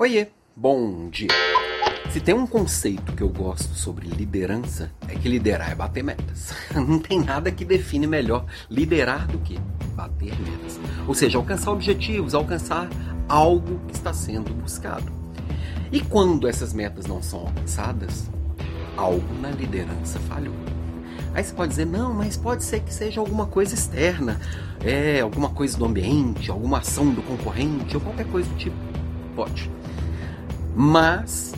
Oiê, bom dia. Se tem um conceito que eu gosto sobre liderança, é que liderar é bater metas. Não tem nada que define melhor liderar do que bater metas. Ou seja, alcançar objetivos, alcançar algo que está sendo buscado. E quando essas metas não são alcançadas, algo na liderança falhou. Aí você pode dizer, não, mas pode ser que seja alguma coisa externa, é alguma coisa do ambiente, alguma ação do concorrente, ou qualquer coisa do tipo. Mas,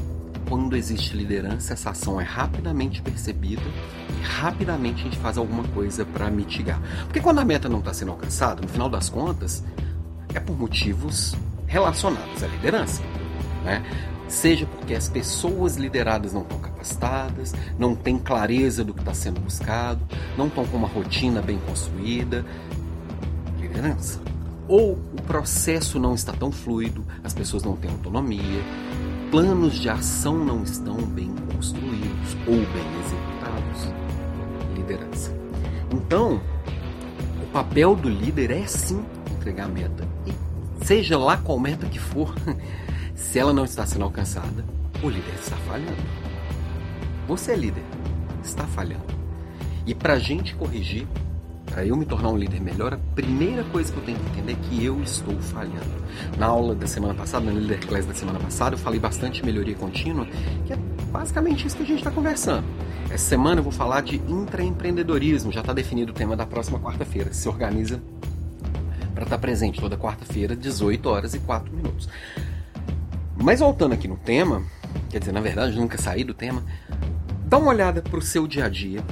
quando existe liderança, essa ação é rapidamente percebida e rapidamente a gente faz alguma coisa para mitigar. Porque quando a meta não está sendo alcançada, no final das contas, é por motivos relacionados à liderança. Né? Seja porque as pessoas lideradas não estão capacitadas, não têm clareza do que está sendo buscado, não estão com uma rotina bem construída. Liderança. Ou o processo não está tão fluido, as pessoas não têm autonomia, planos de ação não estão bem construídos ou bem executados. Liderança. Então, o papel do líder é sim entregar a meta. E seja lá qual meta que for, se ela não está sendo alcançada, o líder está falhando. Você é líder, está falhando. E para a gente corrigir, para eu me tornar um líder melhor, a primeira coisa que eu tenho que entender é que eu estou falhando. Na aula da semana passada, na Leader Class da semana passada, eu falei bastante melhoria contínua, que é basicamente isso que a gente está conversando. Essa semana eu vou falar de intraempreendedorismo, já está definido o tema da próxima quarta-feira. Se organiza para estar tá presente toda quarta-feira, 18 horas e 4 minutos. Mas voltando aqui no tema, quer dizer, na verdade, nunca saí do tema, dá uma olhada para o seu dia a dia,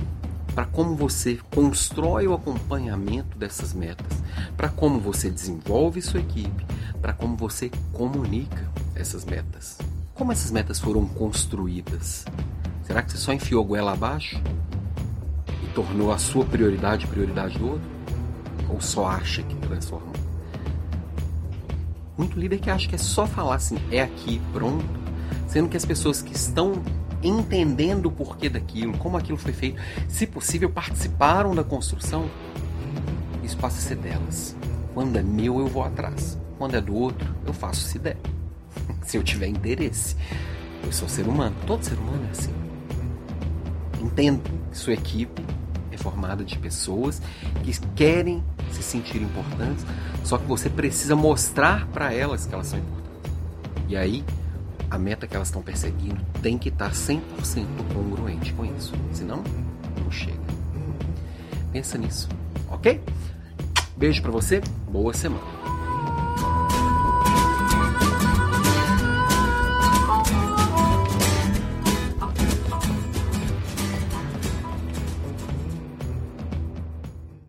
para como você constrói o acompanhamento dessas metas, para como você desenvolve sua equipe, para como você comunica essas metas. Como essas metas foram construídas? Será que você só enfiou goela abaixo e tornou a sua prioridade prioridade do outro? Ou só acha que transformou? Muito líder que acha que é só falar assim, é aqui, pronto, sendo que as pessoas que estão entendendo o porquê daquilo, como aquilo foi feito, se possível, participaram da construção, isso passa a ser delas. Quando é meu, eu vou atrás. Quando é do outro, eu faço se der. se eu tiver interesse. Eu sou ser humano. Todo ser humano é assim. Entendo que sua equipe é formada de pessoas que querem se sentir importantes, só que você precisa mostrar para elas que elas são importantes. E aí, a meta que elas estão perseguindo tem que estar 100% congruente com isso. Senão, não chega. Pensa nisso, ok? Beijo para você, boa semana.